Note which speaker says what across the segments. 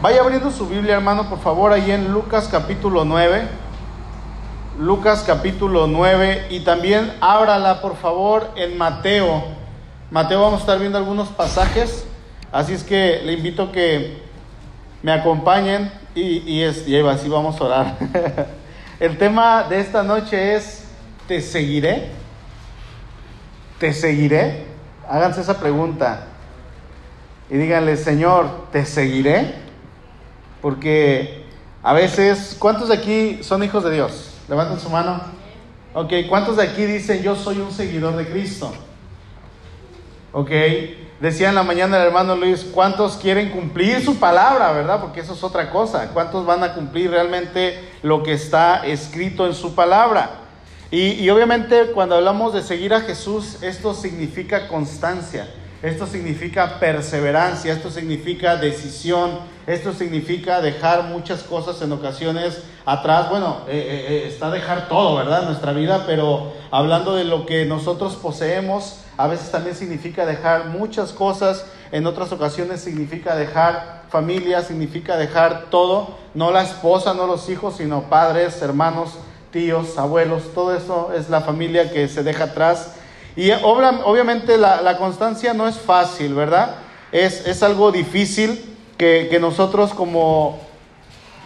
Speaker 1: Vaya abriendo su Biblia, hermano, por favor, ahí en Lucas capítulo 9. Lucas capítulo 9 y también ábrala, por favor, en Mateo. Mateo vamos a estar viendo algunos pasajes, así es que le invito que me acompañen y, y, es, y así vamos a orar. El tema de esta noche es, ¿te seguiré? ¿Te seguiré? Háganse esa pregunta y díganle, Señor, ¿te seguiré? Porque a veces, ¿cuántos de aquí son hijos de Dios? Levanten su mano. Ok, ¿cuántos de aquí dicen, yo soy un seguidor de Cristo? Ok, decía en la mañana el hermano Luis, ¿cuántos quieren cumplir su palabra, verdad? Porque eso es otra cosa. ¿Cuántos van a cumplir realmente lo que está escrito en su palabra? Y, y obviamente cuando hablamos de seguir a Jesús, esto significa constancia. Esto significa perseverancia, esto significa decisión, esto significa dejar muchas cosas en ocasiones atrás. Bueno, eh, eh, eh, está dejar todo, ¿verdad? Nuestra vida, pero hablando de lo que nosotros poseemos, a veces también significa dejar muchas cosas, en otras ocasiones significa dejar familia, significa dejar todo, no la esposa, no los hijos, sino padres, hermanos, tíos, abuelos, todo eso es la familia que se deja atrás y obviamente la, constancia no es fácil, ¿verdad? Es, es algo difícil que, que, nosotros como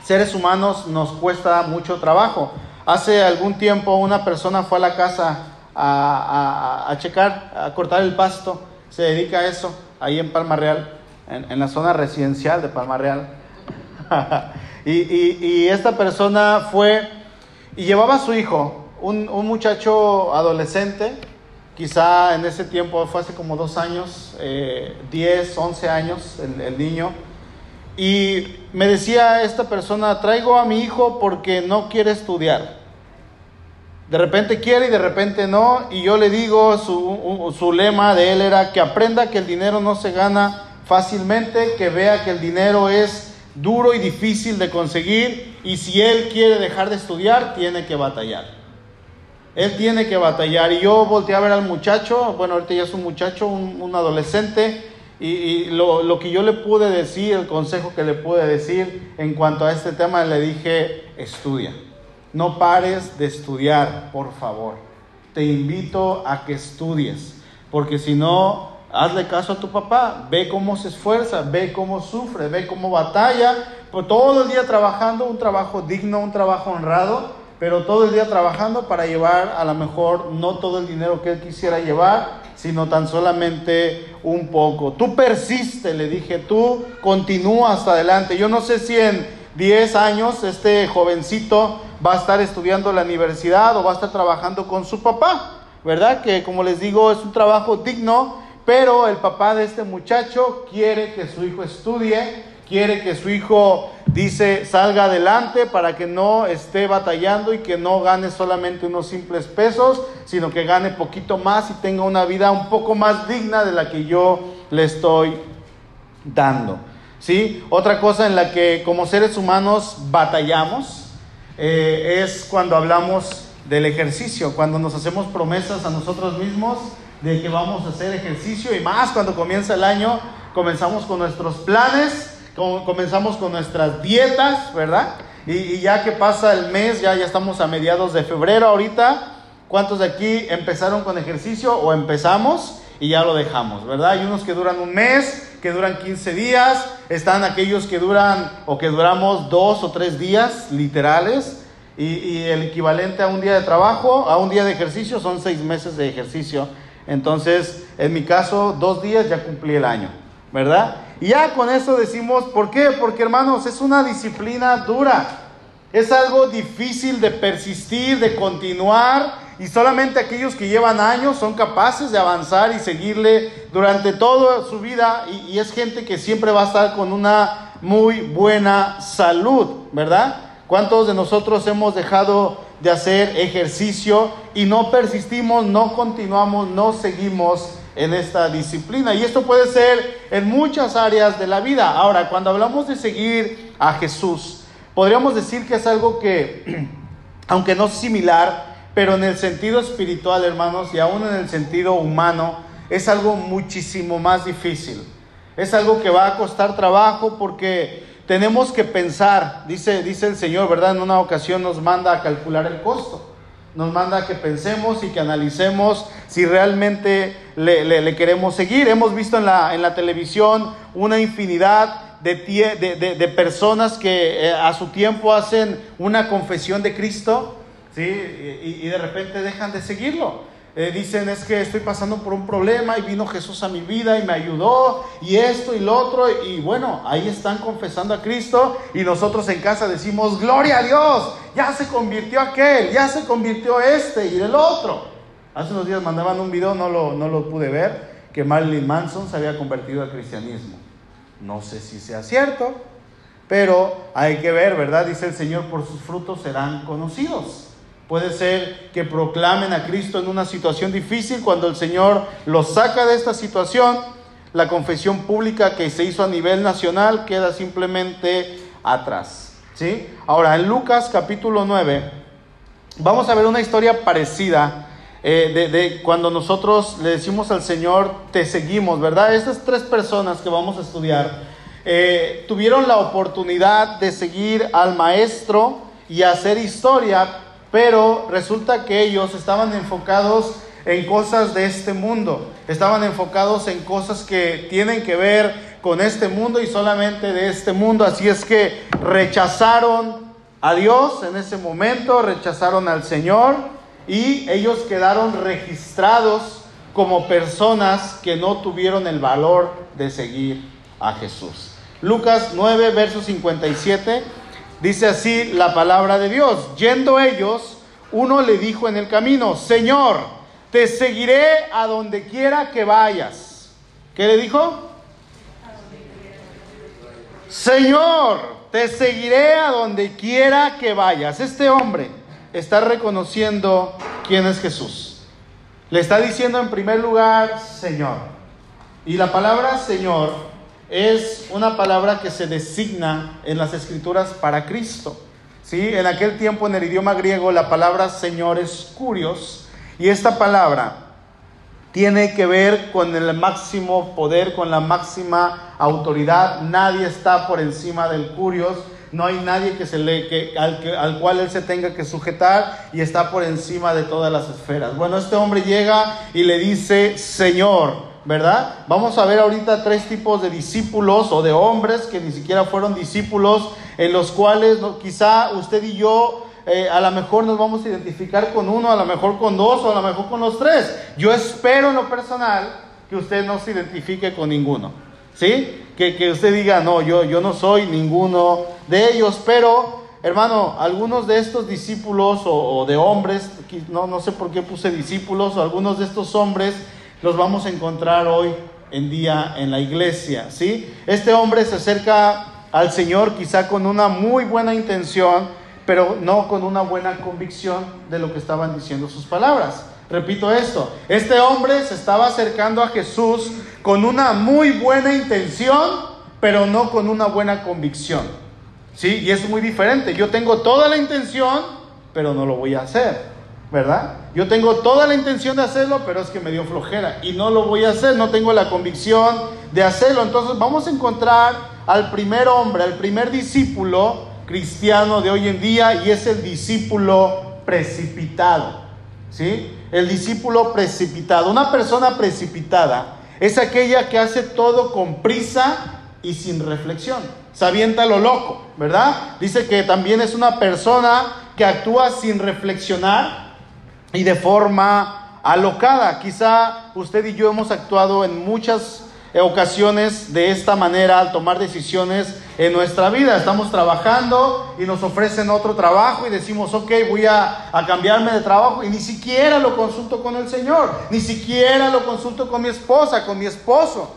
Speaker 1: seres humanos nos cuesta mucho trabajo. Hace algún tiempo una persona fue a la casa a, a, a checar, a cortar el pasto, se dedica a eso, ahí en Palma Real, en, en la zona residencial de Palma Real. y, y, y, esta persona fue y llevaba a su hijo, un, un muchacho adolescente, Quizá en ese tiempo fue hace como dos años, eh, 10, 11 años el, niño. Y me decía esta persona, traigo a mi hijo porque no quiere estudiar. De repente quiere y de repente no. Y yo le digo, su lema de él era que aprenda que el dinero no se gana fácilmente, que vea que el dinero es duro y difícil de conseguir. Y si él quiere dejar de estudiar, tiene que batallar. Él tiene que batallar. Y yo volteé a ver al muchacho, bueno, ahorita ya es un muchacho, un, adolescente, y, lo, lo, que yo le pude decir, el consejo que le pude decir en cuanto a este tema, le dije, estudia. No pares de estudiar, por favor. Te invito a que estudies, porque si no, hazle caso a tu papá, ve cómo se esfuerza, ve cómo sufre, ve cómo batalla, por todo el día trabajando, un trabajo digno, un trabajo honrado, pero todo el día trabajando para llevar a lo mejor no todo el dinero que él quisiera llevar, sino tan solamente un poco. Tú persiste, le dije, tú continúa hasta adelante. Yo no sé si en 10 años este jovencito va a estar estudiando la universidad o va a estar trabajando con su papá, ¿verdad? Que como les digo es un trabajo digno, pero el papá de este muchacho quiere que su hijo estudie quiere que su hijo, dice, salga adelante para que no esté batallando y que no gane solamente unos simples pesos, sino que gane poquito más y tenga una vida un poco más digna de la que yo le estoy dando. ¿Sí? Otra cosa en la que como seres humanos batallamos eh, es cuando hablamos del ejercicio, cuando nos hacemos promesas a nosotros mismos de que vamos a hacer ejercicio y más cuando comienza el año, comenzamos con nuestros planes comenzamos con nuestras dietas, ¿verdad? Y, ya que pasa el mes, ya, ya estamos a mediados de febrero ahorita. ¿Cuántos de aquí empezaron con ejercicio o empezamos y ya lo dejamos, ¿verdad? Hay unos que duran un mes, que duran 15 días, están aquellos que duran o que duramos dos o tres días literales. Y, y el equivalente a un día de trabajo, a un día de ejercicio, son seis meses de ejercicio. Entonces, en mi caso, dos días ya cumplí el año, ¿verdad? Y ya con eso decimos, ¿por qué? Porque hermanos, es una disciplina dura. Es algo difícil de persistir, de continuar. Y solamente aquellos que llevan años son capaces de avanzar y seguirle durante toda su vida. Y, y es gente que siempre va a estar con una muy buena salud, ¿verdad? ¿Cuántos de nosotros hemos dejado de hacer ejercicio y no persistimos, no continuamos, no seguimos en esta disciplina. Y esto puede ser en muchas áreas de la vida. Ahora, cuando hablamos de seguir a Jesús, podríamos decir que es algo que, aunque no es similar, pero en el sentido espiritual, hermanos, y aún en el sentido humano, es algo muchísimo más difícil. Es algo que va a costar trabajo porque tenemos que pensar, dice, dice el Señor, ¿verdad? En una ocasión nos manda a calcular el costo. Nos manda que pensemos y que analicemos si realmente le, queremos seguir. Hemos visto en la, en la televisión una infinidad de, de, personas que eh, a su tiempo hacen una confesión de Cristo ¿sí? y de repente dejan de seguirlo. Eh, dicen es que estoy pasando por un problema y vino Jesús a mi vida y me ayudó y esto y lo otro y bueno, ahí están confesando a Cristo y nosotros en casa decimos, gloria a Dios, ya se convirtió aquel, ya se convirtió este y el otro. Hace unos días mandaban un video, no lo, no lo pude ver, que Marilyn Manson se había convertido al cristianismo. No sé si sea cierto, pero hay que ver, ¿verdad? Dice el Señor, por sus frutos serán conocidos. Puede ser que proclamen a Cristo en una situación difícil cuando el Señor los saca de esta situación. La confesión pública que se hizo a nivel nacional queda simplemente atrás. ¿sí? Ahora, en Lucas capítulo 9, vamos a ver una historia parecida eh, de, cuando nosotros le decimos al Señor, te seguimos, ¿verdad? Estas tres personas que vamos a estudiar eh, tuvieron la oportunidad de seguir al Maestro y hacer historia pero resulta que ellos estaban enfocados en cosas de este mundo, estaban enfocados en cosas que tienen que ver con este mundo y solamente de este mundo, así es que rechazaron a Dios en ese momento, rechazaron al Señor y ellos quedaron registrados como personas que no tuvieron el valor de seguir a Jesús. Lucas 9, verso 57 Dice así la palabra de Dios. Yendo ellos, uno le dijo en el camino, Señor, te seguiré a donde quiera que vayas. ¿Qué le dijo? Señor, te seguiré a donde quiera que vayas. Este hombre está reconociendo quién es Jesús. Le está diciendo en primer lugar, Señor. Y la palabra Señor es una palabra que se designa en las escrituras para Cristo. ¿sí? En aquel tiempo en el idioma griego la palabra Señor es curios y esta palabra tiene que ver con el máximo poder, con la máxima autoridad. Nadie está por encima del curios. No hay nadie que se le, que, al, al cual él se tenga que sujetar y está por encima de todas las esferas. Bueno, este hombre llega y le dice, Señor, ¿verdad? Vamos a ver ahorita tres tipos de discípulos o de hombres que ni siquiera fueron discípulos, en los cuales quizá usted y yo eh, a lo mejor nos vamos a identificar con uno, a lo mejor con dos o a lo mejor con los tres. Yo espero en lo personal que usted no se identifique con ninguno, ¿sí? Que, que usted diga, no, yo, yo no soy ninguno de ellos, pero... Hermano, algunos de estos discípulos o, o de hombres, no, no sé por qué puse discípulos, o algunos de estos hombres los vamos a encontrar hoy en día en la iglesia, ¿sí? Este hombre se acerca al Señor quizá con una muy buena intención, pero no con una buena convicción de lo que estaban diciendo sus palabras. Repito esto, este hombre se estaba acercando a Jesús con una muy buena intención, pero no con una buena convicción. ¿Sí? Y es muy diferente. Yo tengo toda la intención, pero no lo voy a hacer. ¿Verdad? Yo tengo toda la intención de hacerlo, pero es que me dio flojera y no lo voy a hacer, no tengo la convicción de hacerlo. Entonces vamos a encontrar al primer hombre, al primer discípulo cristiano de hoy en día y es el discípulo precipitado. ¿Sí? El discípulo precipitado. Una persona precipitada es aquella que hace todo con prisa y sin reflexión. Se lo loco, ¿verdad? Dice que también es una persona que actúa sin reflexionar y de forma alocada. Quizá usted y yo hemos actuado en muchas ocasiones de esta manera al tomar decisiones en nuestra vida. Estamos trabajando y nos ofrecen otro trabajo y decimos, ok, voy a, a, cambiarme de trabajo y ni siquiera lo consulto con el Señor, ni siquiera lo consulto con mi esposa, con mi esposo.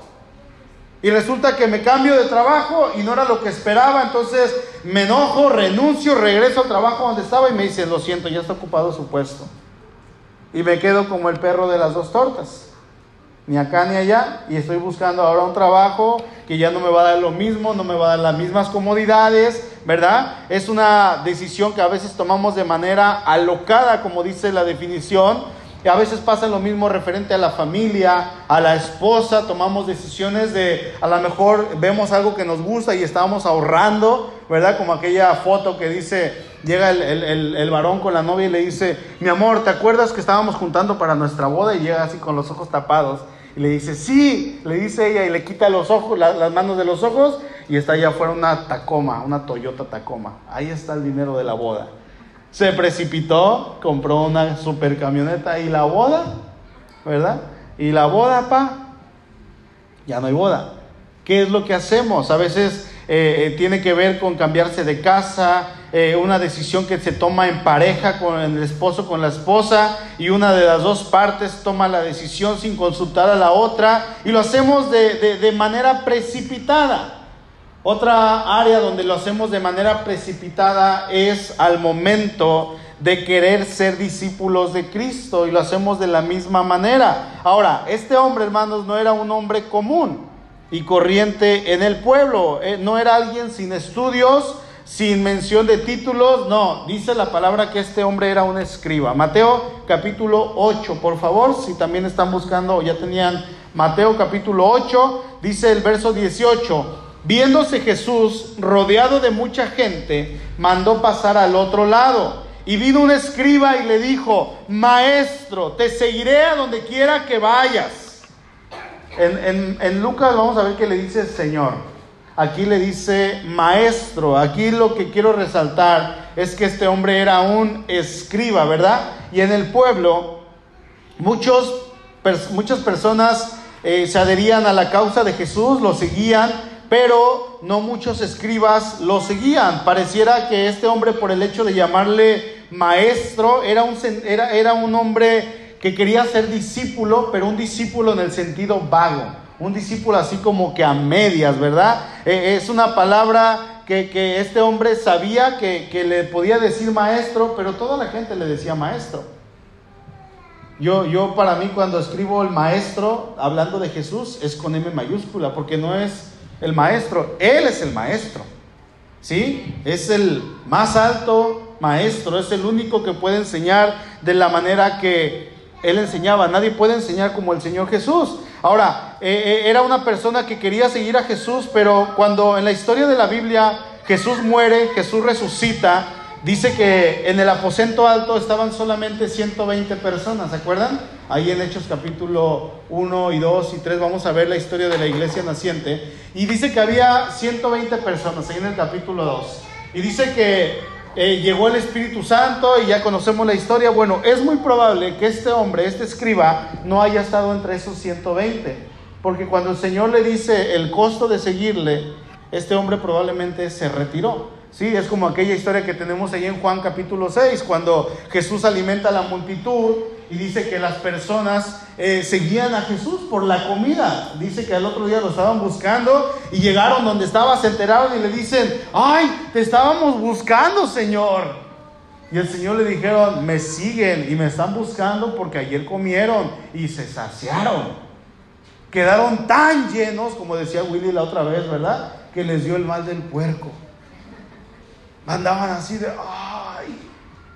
Speaker 1: Y resulta que me cambio de trabajo y no era lo que esperaba, entonces me enojo, renuncio, regreso al trabajo donde estaba y me dicen, lo siento, ya está ocupado su puesto y me quedo como el perro de las dos tortas. Ni acá ni allá. Y estoy buscando ahora un trabajo que ya no me va a dar lo mismo, no me va a dar las mismas comodidades, ¿verdad? Es una decisión que a veces tomamos de manera alocada, como dice la definición. A veces pasa lo mismo referente a la familia, a la esposa, tomamos decisiones de, a lo mejor vemos algo que nos gusta y estábamos ahorrando, ¿verdad? Como aquella foto que dice, llega el, el, varón con la novia y le dice, mi amor, ¿te acuerdas que estábamos juntando para nuestra boda? Y llega así con los ojos tapados. Y le dice, sí, le dice ella y le quita los ojos, las manos de los ojos y está allá afuera una Tacoma, una Toyota Tacoma. Ahí está el dinero de la boda. Se precipitó, compró una super camioneta y la boda, ¿verdad? Y la boda, pa, ya no hay boda. ¿Qué es lo que hacemos? A veces eh, eh, tiene que ver con cambiarse de casa, eh, una decisión que se toma en pareja con el esposo, con la esposa, y una de las dos partes toma la decisión sin consultar a la otra, y lo hacemos de, de manera precipitada. Otra área donde lo hacemos de manera precipitada es al momento de querer ser discípulos de Cristo y lo hacemos de la misma manera. Ahora, este hombre, hermanos, no era un hombre común y corriente en el pueblo. Eh, no era alguien sin estudios, sin mención de títulos. No, dice la palabra que este hombre era un escriba. Mateo capítulo 8, por favor, si también están buscando o ya tenían Mateo capítulo 8, dice el verso 18. Viéndose Jesús rodeado de mucha gente, mandó pasar al otro lado. Y vino un escriba y le dijo, Maestro, te seguiré a donde quiera que vayas. En, Lucas vamos a ver que le dice Señor. Aquí le dice maestro. Aquí lo que quiero resaltar es que este hombre era un escriba, ¿verdad? Y en el pueblo muchos, muchas personas eh, se adherían a la causa de Jesús, lo seguían, pero no muchos escribas lo seguían. Pareciera que este hombre por el hecho de llamarle maestro era un, era, era un hombre que quería ser discípulo, pero un discípulo en el sentido vago, un discípulo así como que a medias, ¿verdad? Eh, es una palabra que, este hombre sabía que, que, le podía decir maestro, pero toda la gente le decía maestro. Yo, yo para mí cuando escribo el maestro, hablando de Jesús, es con M mayúscula, porque no es el maestro, Él es el maestro. ¿Sí? Es el más alto maestro, es el único que puede enseñar de la manera que él enseñaba. Nadie puede enseñar como el Señor Jesús. Ahora, eh, eh, era una persona que quería seguir a Jesús, pero cuando en la historia de la Biblia Jesús muere, Jesús resucita, dice que en el aposento alto estaban solamente 120 personas, ¿se acuerdan? Ahí en Hechos capítulo 1 y 2 y 3 vamos a ver la historia de la iglesia naciente. Y dice que había 120 personas, ahí en el capítulo 2. Y dice que eh, llegó el Espíritu Santo y ya conocemos la historia. Bueno, es muy probable que este hombre, este escriba, no haya estado entre esos 120. Porque cuando el Señor le dice el costo de seguirle, este hombre probablemente se retiró. Sí, es como aquella historia que tenemos ahí en Juan capítulo 6, cuando Jesús alimenta a la multitud y dice que las personas eh, seguían a Jesús por la comida. Dice que al otro día lo estaban buscando y llegaron donde estaba, se enteraron y le dicen, ay, te estábamos buscando, Señor. Y el Señor le dijeron, me siguen y me están buscando porque ayer comieron y se saciaron. Quedaron tan llenos, como decía Willy la otra vez, ¿verdad? Que les dio el mal del puerco. Andaban así de, ay,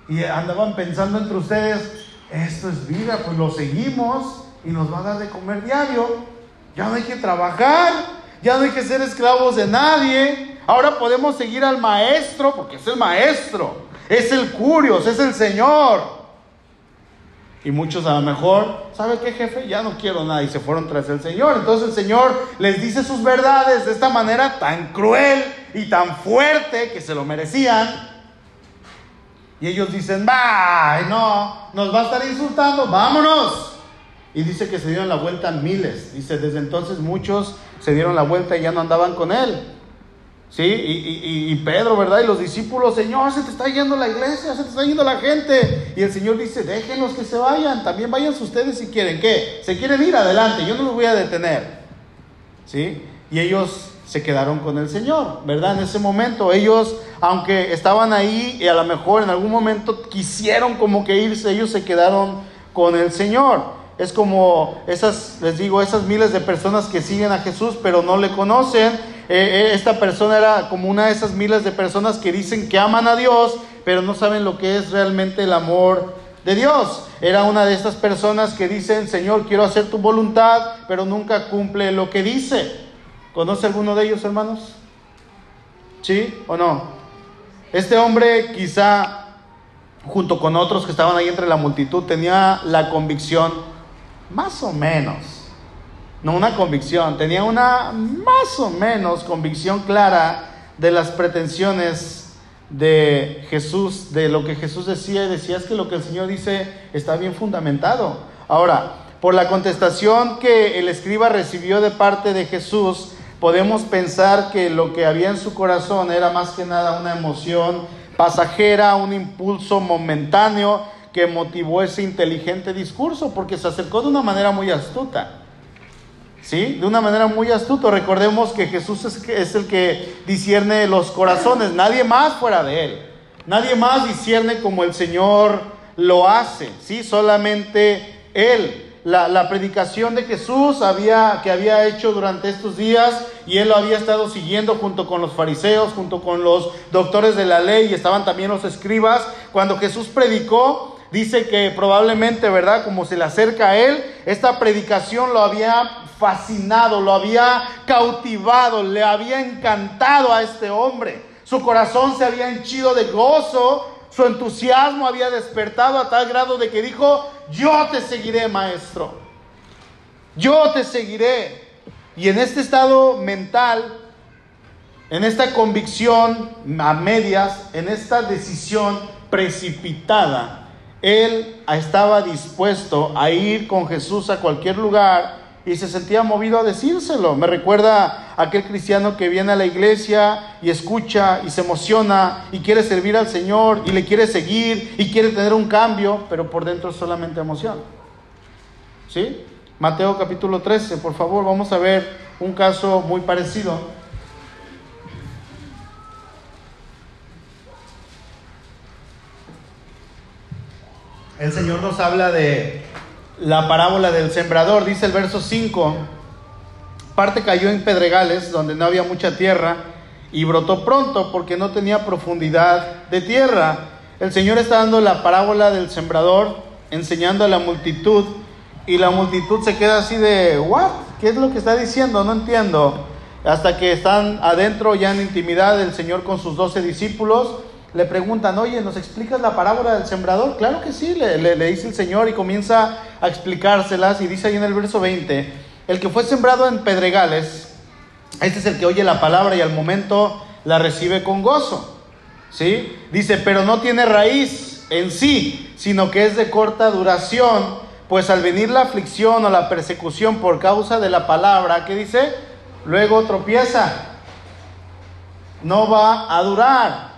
Speaker 1: y andaban pensando entre ustedes, esto es vida, pues lo seguimos y nos va a dar de comer diario. Ya no hay que trabajar, ya no hay que ser esclavos de nadie. Ahora podemos seguir al maestro, porque es el maestro, es el curios, es el Señor. Y muchos a lo mejor, ¿sabe qué jefe? Ya no quiero nada y se fueron tras el Señor. Entonces el Señor les dice sus verdades de esta manera tan cruel y tan fuerte que se lo merecían. Y ellos dicen, va, no, nos va a estar insultando, vámonos. Y dice que se dieron la vuelta miles. Dice, desde entonces muchos se dieron la vuelta y ya no andaban con él. ¿Sí? Y, y, Pedro, ¿verdad? Y los discípulos, Señor, se te está yendo la iglesia, se te está yendo la gente. Y el Señor dice, déjenlos que se vayan, también váyanse ustedes si quieren. ¿Qué? Se quieren ir adelante, yo no los voy a detener. ¿Sí? Y ellos se quedaron con el Señor, ¿verdad? En ese momento ellos, aunque estaban ahí y a lo mejor en algún momento quisieron como que irse, ellos se quedaron con el Señor. Es como esas, les digo, esas miles de personas que siguen a Jesús pero no le conocen. Eh, eh, esta persona era como una de esas miles de personas que dicen que aman a Dios, pero no saben lo que es realmente el amor de Dios. Era una de estas personas que dicen, Señor, quiero hacer tu voluntad, pero nunca cumple lo que dice. ¿Conoce alguno de ellos, hermanos? ¿Sí o no? Este hombre quizá, junto con otros que estaban ahí entre la multitud, tenía la convicción, más o menos, no una convicción, tenía una más o menos convicción clara de las pretensiones de Jesús, de lo que Jesús decía, y decía es que lo que el Señor dice está bien fundamentado. Ahora, por la contestación que el escriba recibió de parte de Jesús, podemos pensar que lo que había en su corazón era más que nada una emoción pasajera, un impulso momentáneo que motivó ese inteligente discurso, porque se acercó de una manera muy astuta. ¿Sí? De una manera muy astuta. Recordemos que Jesús es, el que discierne los corazones, nadie más fuera de él. Nadie más discierne como el Señor lo hace, ¿sí? Solamente él. La, predicación de Jesús había, que había hecho durante estos días y él lo había estado siguiendo junto con los fariseos, junto con los doctores de la ley y estaban también los escribas. Cuando Jesús predicó, dice que probablemente, ¿verdad? Como se le acerca a él, esta predicación lo había fascinado, lo había cautivado, le había encantado a este hombre. Su corazón se había henchido de gozo, su entusiasmo había despertado a tal grado de que dijo, yo te seguiré, maestro. Yo te seguiré. Y en este estado mental, en esta convicción a medias, en esta decisión precipitada, él estaba dispuesto a ir con Jesús a cualquier lugar y se sentía movido a decírselo. Me recuerda a aquel cristiano que viene a la iglesia y escucha y se emociona y quiere servir al Señor y le quiere seguir y quiere tener un cambio, pero por dentro solamente emoción. ¿Sí? Mateo capítulo 13, por favor, vamos a ver un caso muy parecido. El Señor nos habla de la parábola del sembrador, dice el verso 5, parte cayó en pedregales donde no había mucha tierra y brotó pronto porque no tenía profundidad de tierra. El Señor está dando la parábola del sembrador, enseñando a la multitud y la multitud se queda así de, ¿what? ¿Qué es lo que está diciendo? No entiendo. Hasta que están adentro ya en intimidad el Señor con sus doce discípulos le preguntan, oye, ¿nos explicas la parábola del sembrador? Claro que sí, le, le, dice el Señor y comienza a explicárselas y dice ahí en el verso 20, el que fue sembrado en pedregales, este es el que oye la palabra y al momento la recibe con gozo. ¿Sí? Dice, pero no tiene raíz en sí, sino que es de corta duración, pues al venir la aflicción o la persecución por causa de la palabra, ¿qué dice? Luego tropieza. No va a durar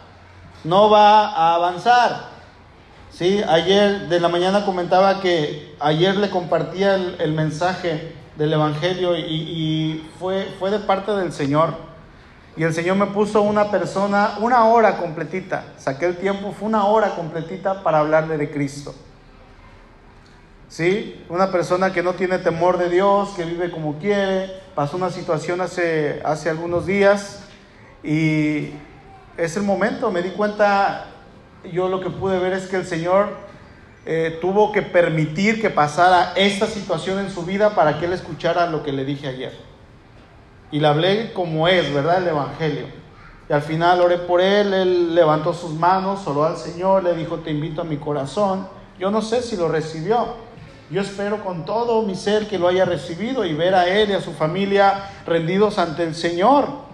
Speaker 1: no va a avanzar. ¿Sí? Ayer de la mañana comentaba que ayer le compartía el, mensaje del Evangelio y, y, fue, fue de parte del Señor. Y el Señor me puso una persona, una hora completita, saqué el tiempo, fue una hora completita para hablarle de Cristo. ¿Sí? Una persona que no tiene temor de Dios, que vive como quiere, pasó una situación hace, hace algunos días y es el momento. Me di cuenta, yo lo que pude ver es que el Señor eh, tuvo que permitir que pasara esta situación en su vida para que él escuchara lo que le dije ayer. Y le hablé como es, ¿verdad? El Evangelio. Y al final oré por él, él levantó sus manos, oró al Señor, le dijo, te invito a mi corazón. Yo no sé si lo recibió. Yo espero con todo mi ser que lo haya recibido y ver a él y a su familia rendidos ante el Señor.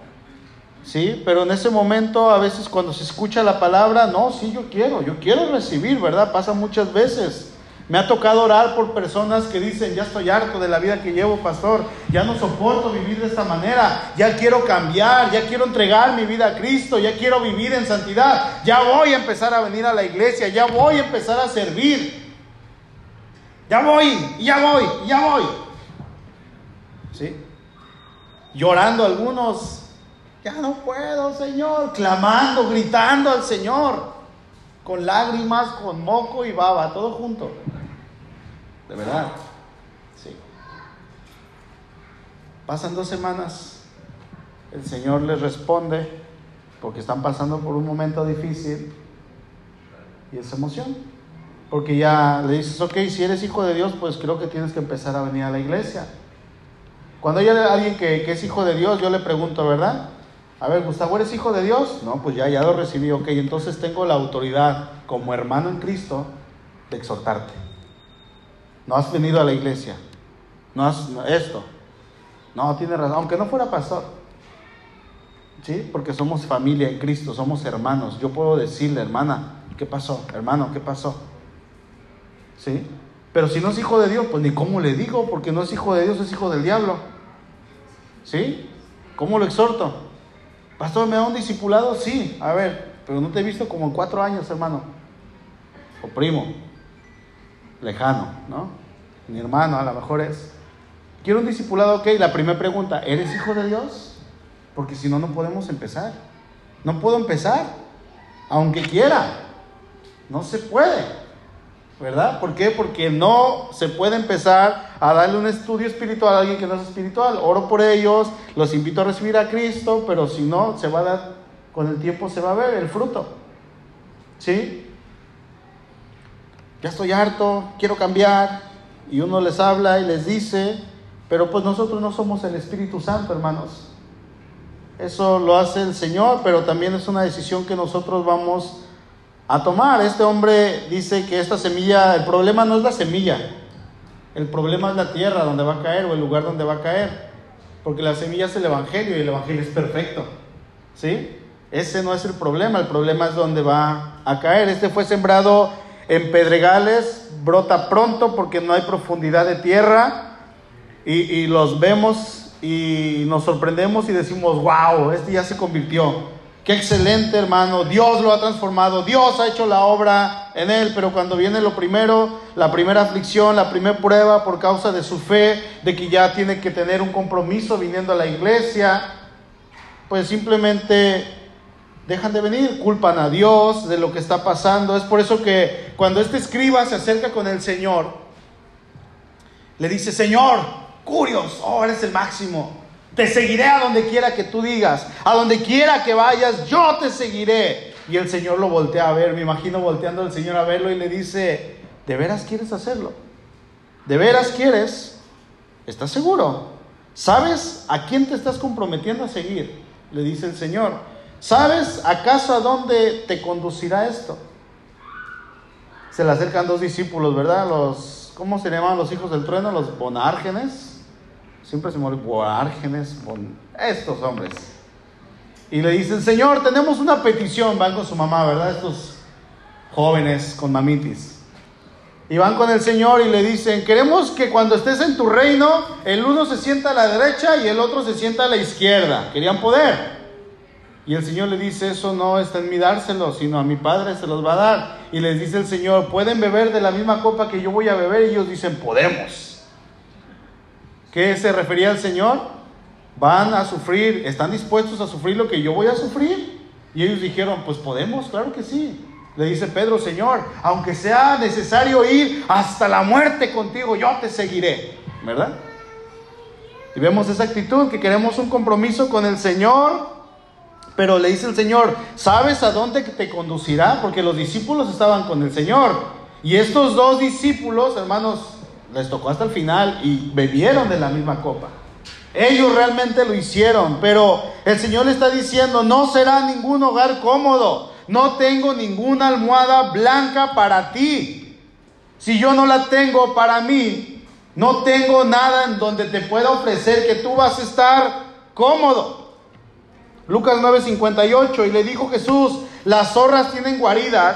Speaker 1: ¿Sí? Pero en ese momento, a veces cuando se escucha la palabra, no, sí, yo quiero, yo quiero recibir, ¿verdad? Pasa muchas veces. Me ha tocado orar por personas que dicen, ya estoy harto de la vida que llevo, pastor, ya no soporto vivir de esta manera, ya quiero cambiar, ya quiero entregar mi vida a Cristo, ya quiero vivir en santidad, ya voy a empezar a venir a la iglesia, ya voy a empezar a servir. Ya voy, ya voy, ya voy. ¿Sí? Llorando algunos, ya no puedo, Señor. Clamando, gritando al Señor. Con lágrimas, con moco y baba, todo junto. De verdad. Sí. Pasan dos semanas. El Señor les responde porque están pasando por un momento difícil y es emoción. Porque ya le dices, ok, si eres hijo de Dios, pues creo que tienes que empezar a venir a la iglesia. Cuando hay alguien que, que es hijo de Dios, yo le pregunto, ¿verdad? A ver, Gustavo, ¿eres hijo de Dios? No, pues ya, ya lo recibí, ok, entonces tengo la autoridad como hermano en Cristo de exhortarte. No has venido a la iglesia, no has esto. No, tiene razón, aunque no fuera pastor. ¿Sí? Porque somos familia en Cristo, somos hermanos. Yo puedo decirle, hermana, ¿qué pasó? Hermano, ¿qué pasó? ¿Sí? Pero si no es hijo de Dios, pues ni cómo le digo, porque no es hijo de Dios, es hijo del diablo. ¿Sí? ¿Cómo lo exhorto? Pastor, ¿me da un discipulado? Sí, a ver, pero no te he visto como en cuatro años, hermano. O primo, lejano, ¿no? Mi hermano a lo mejor es. Quiero un discipulado, ok. La primera pregunta, ¿eres hijo de Dios? Porque si no, no podemos empezar. No puedo empezar, aunque quiera. No se puede. ¿Verdad? ¿Por qué? Porque no se puede empezar a darle un estudio espiritual a alguien que no es espiritual. Oro por ellos, los invito a recibir a Cristo, pero si no, se va a dar, con el tiempo se va a ver el fruto. ¿Sí? Ya estoy harto, quiero cambiar. Y uno les habla y les dice, pero pues nosotros no somos el Espíritu Santo, hermanos. Eso lo hace el Señor, pero también es una decisión que nosotros vamos a tomar. Este hombre dice que esta semilla, el problema no es la semilla, el problema es la tierra donde va a caer o el lugar donde va a caer. Porque la semilla es el Evangelio y el Evangelio es perfecto. ¿Sí? Ese no es el problema, el problema es donde va a caer. Este fue sembrado en pedregales, brota pronto porque no hay profundidad de tierra y, los vemos y nos sorprendemos y decimos, wow, este ya se convirtió. Qué excelente hermano, Dios lo ha transformado, Dios ha hecho la obra en él, pero cuando viene lo primero, la primera aflicción, la primera prueba por causa de su fe, de que ya tiene que tener un compromiso viniendo a la iglesia, pues simplemente dejan de venir, culpan a Dios de lo que está pasando. Es por eso que cuando este escriba se acerca con el Señor, le dice, Señor, curios, oh, eres el máximo. Te seguiré a donde quiera que tú digas. A donde quiera que vayas, yo te seguiré. Y el Señor lo voltea a ver. Me imagino volteando al Señor a verlo y le dice, ¿de veras quieres hacerlo? ¿De veras quieres? ¿Estás seguro? ¿Sabes a quién te estás comprometiendo a seguir? Le dice el Señor. ¿Sabes acaso a dónde te conducirá esto? Se le acercan dos discípulos, ¿verdad? Los, ¿cómo se llaman los hijos del trueno? Los bonárgenes siempre se mueren Boárgenes, estos hombres. Y le dicen, Señor, tenemos una petición, van con su mamá, ¿verdad? Estos jóvenes con mamitis. Y van con el Señor y le dicen, queremos que cuando estés en tu reino, el uno se sienta a la derecha y el otro se sienta a la izquierda. Querían poder. Y el Señor le dice, eso no está en mí dárselo, sino a mi Padre se los va a dar. Y les dice el Señor, ¿pueden beber de la misma copa que yo voy a beber? Y ellos dicen, podemos. ¿Qué se refería al Señor? Van a sufrir, están dispuestos a sufrir lo que yo voy a sufrir. Y ellos dijeron, pues podemos, claro que sí. Le dice Pedro, Señor, aunque sea necesario ir hasta la muerte contigo, yo te seguiré. ¿Verdad? Y vemos esa actitud, que queremos un compromiso con el Señor, pero le dice el Señor, ¿sabes a dónde te conducirá? Porque los discípulos estaban con el Señor. Y estos dos discípulos, hermanos, les tocó hasta el final y bebieron de la misma copa. Ellos realmente lo hicieron, pero el Señor le está diciendo, no será ningún hogar cómodo, no tengo ninguna almohada blanca para ti. Si yo no la tengo para mí, no tengo nada en donde te pueda ofrecer que tú vas a estar cómodo. Lucas 9:58, y le dijo Jesús, las zorras tienen guaridas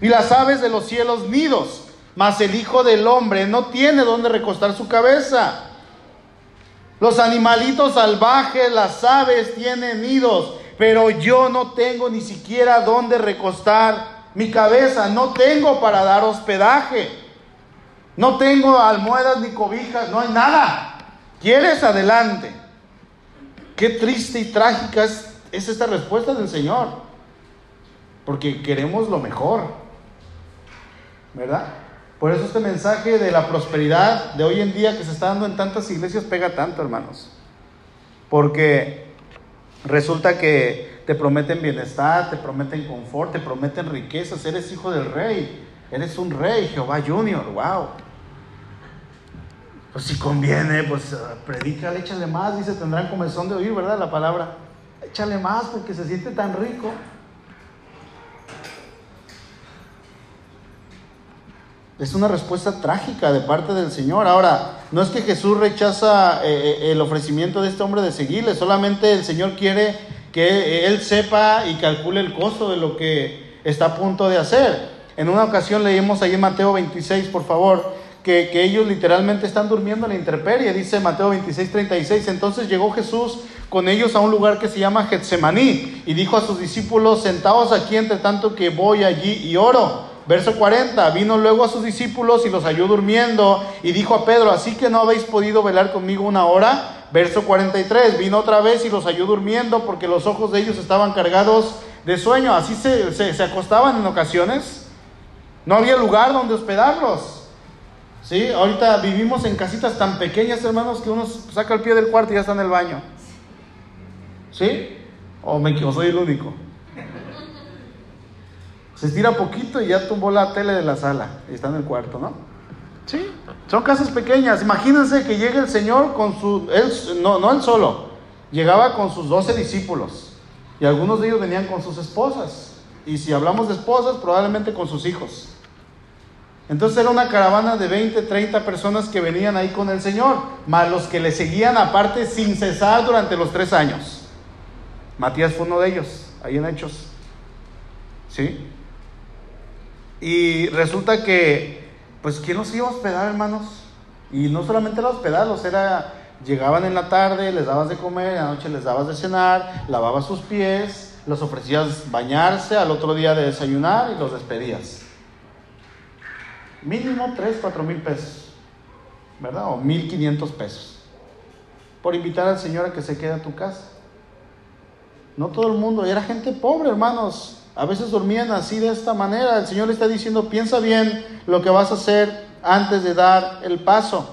Speaker 1: y las aves de los cielos nidos mas el Hijo del Hombre no tiene donde recostar su cabeza. Los animalitos salvajes, las aves tienen nidos, pero yo no tengo ni siquiera donde recostar mi cabeza, no tengo para dar hospedaje, no tengo almohadas ni cobijas, no hay nada. ¿Quieres? Adelante. Qué triste y trágica es, es esta respuesta del Señor, porque queremos lo mejor, ¿verdad? Por eso este mensaje de la prosperidad de hoy en día que se está dando en tantas iglesias pega tanto, hermanos. Porque resulta que te prometen bienestar, te prometen confort, te prometen riquezas, eres hijo del rey. Eres un rey, Jehová Junior, wow. Pues si conviene, pues uh, predícale, échale más, dice, tendrán comezón de oír, ¿verdad? La palabra. Échale más porque se siente tan rico. Es una respuesta trágica de parte del Señor. Ahora, no es que Jesús rechaza eh, eh, el ofrecimiento de este hombre de seguirle, solamente el Señor quiere que él sepa y calcule el costo de lo que está a punto de hacer. En una ocasión leímos ahí en Mateo 26, por favor, que, ellos literalmente están durmiendo en la intemperie, dice Mateo 26, 36. Entonces llegó Jesús con ellos a un lugar que se llama Getsemaní y dijo a sus discípulos, sentaos aquí entre tanto que voy allí y oro. Verso 40, vino luego a sus discípulos y los halló durmiendo y dijo a Pedro, así que no habéis podido velar conmigo una hora. Verso 43, vino otra vez y los halló durmiendo porque los ojos de ellos estaban cargados de sueño. Así se, se, acostaban en ocasiones. No había lugar donde hospedarlos. ¿Sí? Ahorita vivimos en casitas tan pequeñas, hermanos, que uno saca el pie del cuarto y ya está en el baño. ¿Sí? ¿O me equivoco? Soy el único. Se estira poquito y ya tumbó la tele de la sala y está en el cuarto, ¿no? Sí, son casas pequeñas. Imagínense que llegue el Señor con su, él, no, no él solo, llegaba con sus doce discípulos y algunos de ellos venían con sus esposas. Y si hablamos de esposas, probablemente con sus hijos. Entonces era una caravana de 20, 30 personas que venían ahí con el Señor, más los que le seguían aparte sin cesar durante los tres años. Matías fue uno de ellos, ahí en Hechos. ¿Sí? Y resulta que, pues, ¿quién los iba a hospedar, hermanos? Y no solamente los hospedarlos, era, llegaban en la tarde, les dabas de comer, en la noche les dabas de cenar, lavabas sus pies, los ofrecías bañarse, al otro día de desayunar y los despedías. Mínimo 3, 4 mil pesos, ¿verdad? O 1500 pesos. Por invitar al Señor a que se quede a tu casa. No todo el mundo, era gente pobre, hermanos. A veces dormían así de esta manera. El Señor le está diciendo, piensa bien lo que vas a hacer antes de dar el paso.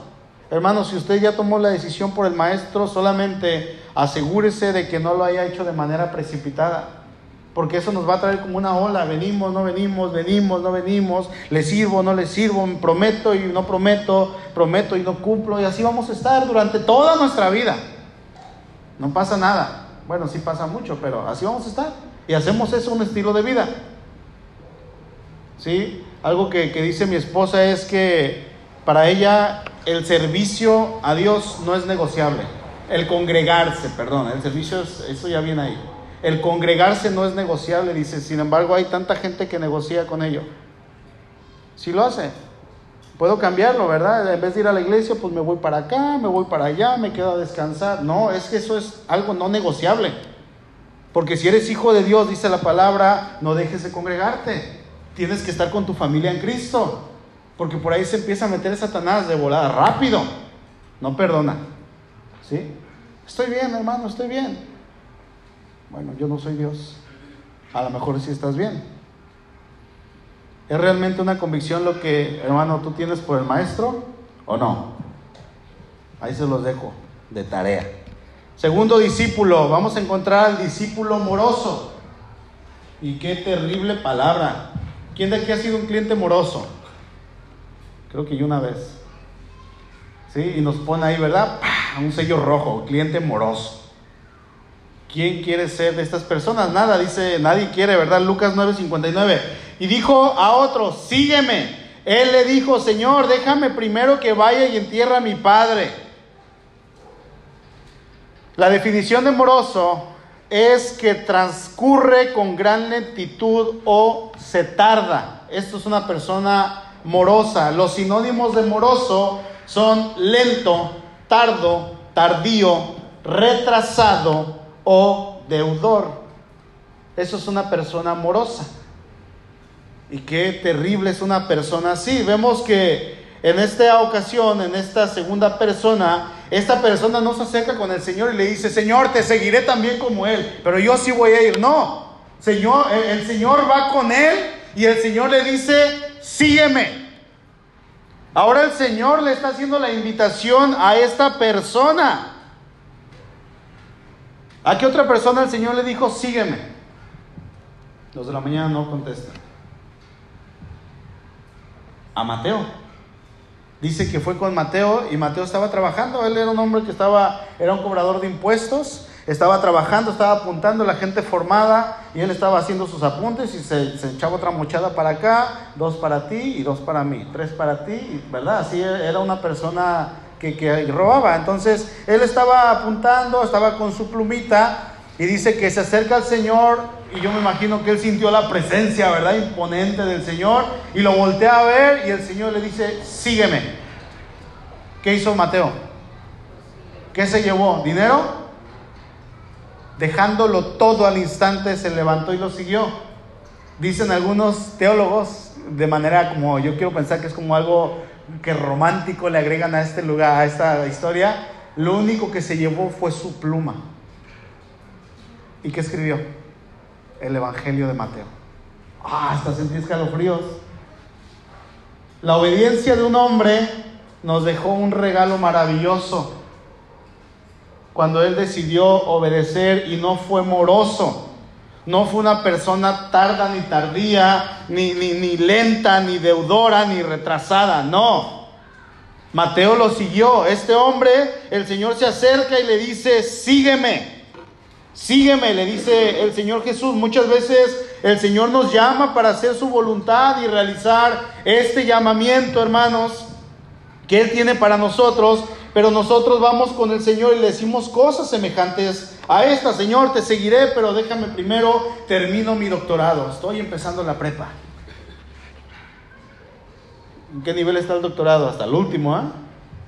Speaker 1: Hermanos, si usted ya tomó la decisión por el maestro, solamente asegúrese de que no lo haya hecho de manera precipitada. Porque eso nos va a traer como una ola. Venimos, no venimos, venimos, no venimos. Le sirvo, no le sirvo. Prometo y no prometo. Prometo y no cumplo. Y así vamos a estar durante toda nuestra vida. No pasa nada. Bueno, sí pasa mucho, pero así vamos a estar. Y hacemos eso un estilo de vida. ¿Sí? Algo que, dice mi esposa es que para ella el servicio a Dios no es negociable. El congregarse, perdón, el servicio, eso ya viene ahí. El congregarse no es negociable, dice. Sin embargo, hay tanta gente que negocia con ello. Si lo hace, puedo cambiarlo, ¿verdad? En vez de ir a la iglesia, pues me voy para acá, me voy para allá, me quedo a descansar. No, es que eso es algo no negociable. Porque si eres hijo de Dios, dice la palabra, no dejes de congregarte. Tienes que estar con tu familia en Cristo. Porque por ahí se empieza a meter Satanás de volada rápido. No perdona. ¿Sí? Estoy bien, hermano, estoy bien. Bueno, yo no soy Dios. A lo mejor sí estás bien. ¿Es realmente una convicción lo que, hermano, tú tienes por el maestro o no? Ahí se los dejo de tarea. Segundo discípulo, vamos a encontrar al discípulo moroso. Y qué terrible palabra. ¿Quién de aquí ha sido un cliente moroso? Creo que yo una vez. ¿Sí? Y nos pone ahí, ¿verdad? Un sello rojo, cliente moroso. ¿Quién quiere ser de estas personas? Nada, dice, nadie quiere, ¿verdad? Lucas 9:59. Y dijo a otro, sígueme. Él le dijo, Señor, déjame primero que vaya y entierre a mi padre. La definición de moroso es que transcurre con gran lentitud o se tarda. Esto es una persona morosa. Los sinónimos de moroso son lento, tardo, tardío, retrasado o deudor. Eso es una persona morosa. Y qué terrible es una persona así. Vemos que en esta ocasión, en esta segunda persona, esta persona no se acerca con el Señor y le dice, Señor, te seguiré también como Él, pero yo sí voy a ir. No, Señor, el Señor va con Él y el Señor le dice, sígueme. Ahora el Señor le está haciendo la invitación a esta persona. ¿A qué otra persona el Señor le dijo, sígueme? Los de la mañana no contestan. a Mateo. Dice que fue con Mateo y Mateo estaba trabajando. Él era un hombre que estaba, era un cobrador de impuestos, estaba trabajando, estaba apuntando la gente formada y él estaba haciendo sus apuntes y se, echaba otra mochada para acá, dos para ti y dos para mí, tres para ti, ¿verdad? Así era una persona que, que robaba. Entonces él estaba apuntando, estaba con su plumita y dice que se acerca al Señor y yo me imagino que él sintió la presencia, ¿verdad? Imponente del Señor y lo voltea a ver y el Señor le dice, sígueme. ¿Qué hizo Mateo? ¿Qué se llevó? ¿Dinero? Dejándolo todo al instante se levantó y lo siguió. Dicen algunos teólogos, de manera como yo quiero pensar que es como algo que romántico le agregan a este lugar, a esta historia, lo único que se llevó fue su pluma. ¿Y qué escribió? El Evangelio de Mateo. Ah, hasta sentí escalofríos. La obediencia de un hombre nos dejó un regalo maravilloso. Cuando él decidió obedecer y no fue moroso. No fue una persona tarda ni tardía, ni, ni, ni lenta, ni deudora, ni retrasada. No. Mateo lo siguió. Este hombre, el Señor se acerca y le dice, sígueme. Sígueme, le dice el Señor Jesús. Muchas veces el Señor nos llama para hacer su voluntad y realizar este llamamiento, hermanos, que Él tiene para nosotros. Pero nosotros vamos con el Señor y le decimos cosas semejantes a esta. Señor, te seguiré, pero déjame primero, termino mi doctorado. Estoy empezando la prepa. ¿En qué nivel está el doctorado? Hasta el último, ¿ah?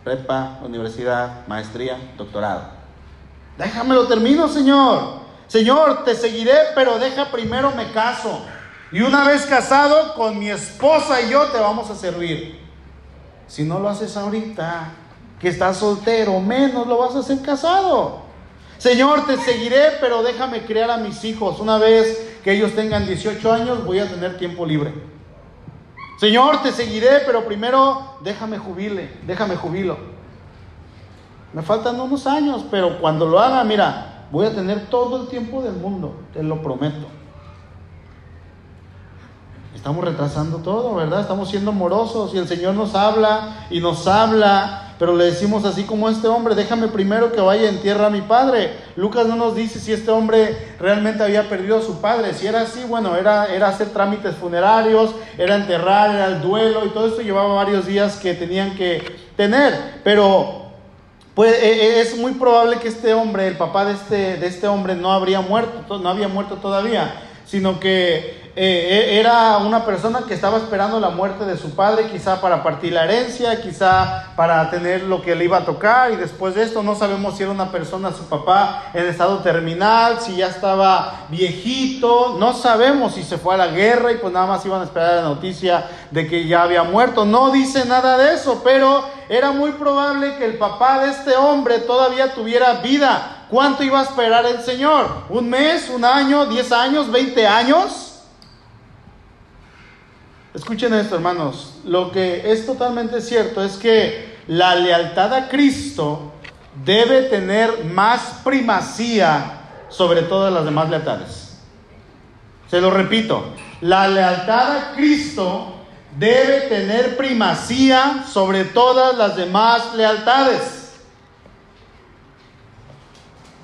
Speaker 1: Prepa, universidad, maestría, doctorado. Déjamelo termino, Señor. Señor, te seguiré, pero deja primero me caso. Y una vez casado, con mi esposa y yo te vamos a servir. Si no lo haces ahorita, que estás soltero, menos lo vas a hacer casado. Señor, te seguiré, pero déjame criar a mis hijos. Una vez que ellos tengan 18 años, voy a tener tiempo libre. Señor, te seguiré, pero primero déjame jubile, déjame jubilo. Me faltan unos años, pero cuando lo haga, mira, voy a tener todo el tiempo del mundo, te lo prometo. Estamos retrasando todo, ¿verdad? Estamos siendo morosos y el Señor nos habla y nos habla, pero le decimos así como este hombre, déjame primero que vaya en tierra a mi padre. Lucas no nos dice si este hombre realmente había perdido a su padre. Si era así, bueno, era, era hacer trámites funerarios, era enterrar, era el duelo y todo esto llevaba varios días que tenían que tener. Pero pues eh, eh, es muy probable que este hombre, el papá de este, de este hombre, no habría muerto, no había muerto todavía, sino que eh, era una persona que estaba esperando la muerte de su padre, quizá para partir la herencia, quizá para tener lo que le iba a tocar, y después de esto no sabemos si era una persona, su papá, en estado terminal, si ya estaba viejito, no sabemos si se fue a la guerra y pues nada más iban a esperar la noticia de que ya había muerto, no dice nada de eso, pero era muy probable que el papá de este hombre todavía tuviera vida. ¿Cuánto iba a esperar el Señor? ¿Un mes, un año, diez años, veinte años? Escuchen esto, hermanos. Lo que es totalmente cierto es que la lealtad a Cristo debe tener más primacía sobre todas las demás lealtades. Se lo repito, la lealtad a Cristo debe tener primacía sobre todas las demás lealtades.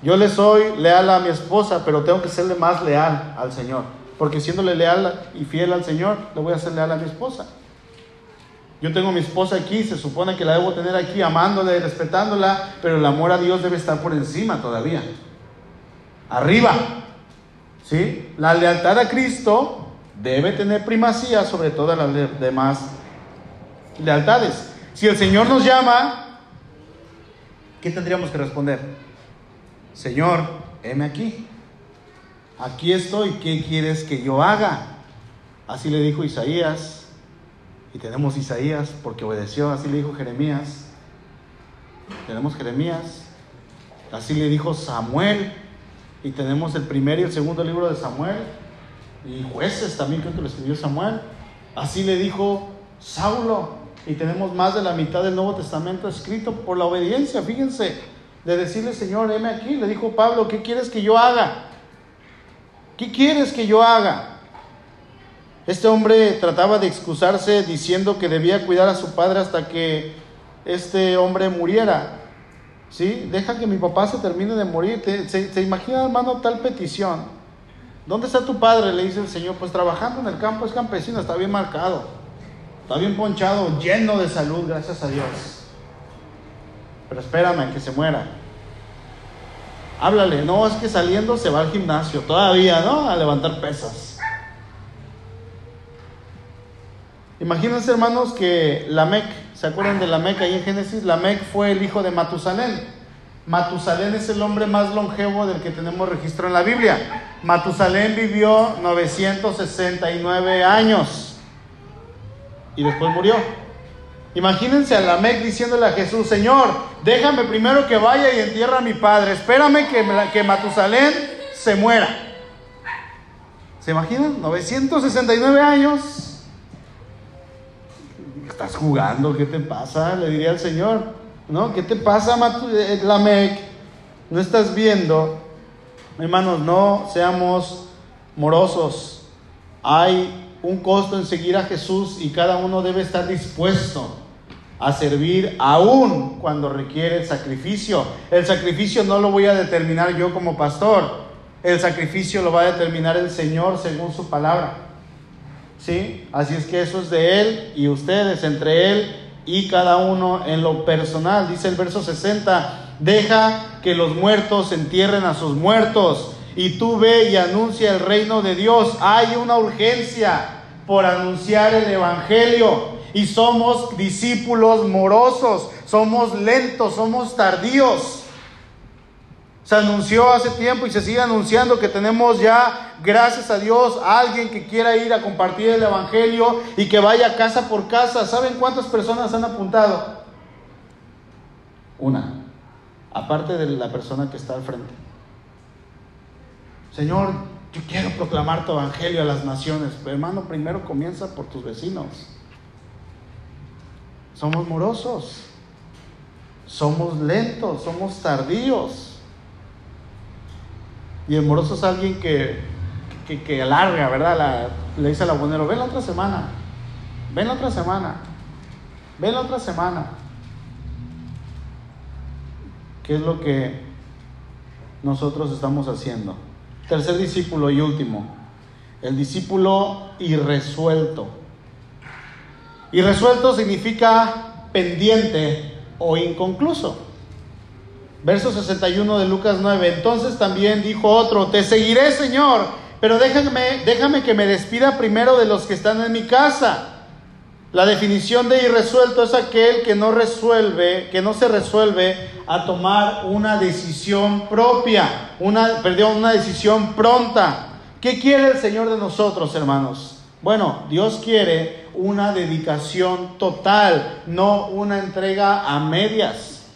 Speaker 1: Yo le soy leal a mi esposa, pero tengo que serle más leal al Señor. Porque siéndole leal y fiel al Señor, le voy a ser leal a mi esposa. Yo tengo a mi esposa aquí, se supone que la debo tener aquí amándola y respetándola, pero el amor a Dios debe estar por encima todavía. Arriba. ¿Sí? La lealtad a Cristo debe tener primacía sobre todas las demás lealtades. Si el Señor nos llama, ¿qué tendríamos que responder? Señor, heme aquí aquí estoy, ¿qué quieres que yo haga? Así le dijo Isaías, y tenemos Isaías porque obedeció, así le dijo Jeremías, tenemos Jeremías, así le dijo Samuel, y tenemos el primer y el segundo libro de Samuel, y jueces también creo que lo escribió Samuel, así le dijo Saulo, y tenemos más de la mitad del Nuevo Testamento escrito por la obediencia, fíjense, de decirle Señor, heme aquí, le dijo Pablo, ¿qué quieres que yo haga? ¿Qué quieres que yo haga? Este hombre trataba de excusarse diciendo que debía cuidar a su padre hasta que este hombre muriera. ¿Sí? Deja que mi papá se termine de morir. ¿Se, imagina, hermano, tal petición? ¿Dónde está tu padre? Le dice el Señor. Pues trabajando en el campo, es campesino, está bien marcado. Está bien ponchado, lleno de salud, gracias a Dios. Pero espérame que se muera. Háblale, no, es que saliendo se va al gimnasio todavía, ¿no? A levantar pesas. Imagínense, hermanos, que Lamec, ¿se acuerdan de Lamec ahí en Génesis? Lamec fue el hijo de Matusalén. Matusalén es el hombre más longevo del que tenemos registro en la Biblia. Matusalén vivió 969 años y después murió. Imagínense a Lamec diciéndole a Jesús, Señor, déjame primero que vaya y entierra a mi padre, espérame que, que Matusalén se muera. ¿Se imaginan? 969 años estás jugando, ¿qué te pasa? Le diría al Señor, ¿no? ¿Qué te pasa, eh, Lamec? No estás viendo. Hermanos, no seamos morosos. Hay un costo en seguir a Jesús y cada uno debe estar dispuesto a servir aún cuando requiere el sacrificio. El sacrificio no lo voy a determinar yo como pastor. El sacrificio lo va a determinar el Señor según su palabra. ¿sí? Así es que eso es de Él y ustedes, entre Él y cada uno en lo personal. Dice el verso 60, deja que los muertos entierren a sus muertos y tú ve y anuncia el reino de Dios. Hay una urgencia por anunciar el Evangelio y somos discípulos morosos, somos lentos, somos tardíos. Se anunció hace tiempo y se sigue anunciando que tenemos ya, gracias a Dios, alguien que quiera ir a compartir el Evangelio y que vaya casa por casa. ¿Saben cuántas personas han apuntado? Una, aparte de la persona que está al frente. Señor, yo quiero proclamar tu Evangelio a las naciones, pero hermano, primero comienza por tus vecinos. Somos morosos, somos lentos, somos tardíos. Y el moroso es alguien que, que, alarga, ¿verdad? le dice al abonero, ven la otra semana, ven la otra semana, ven la otra semana. ¿Qué es lo que nosotros estamos haciendo? Tercer discípulo y último, el discípulo irresuelto. Irresuelto significa pendiente o inconcluso. Verso 61 de Lucas 9. Entonces también dijo otro, te seguiré Señor, pero déjame, déjame que me despida primero de los que están en mi casa. La definición de irresuelto es aquel que no resuelve, que no se resuelve a tomar una decisión propia, una, perdón, una decisión pronta. ¿Qué quiere el Señor de nosotros, hermanos? Bueno, Dios quiere una dedicación total, no una entrega a medias.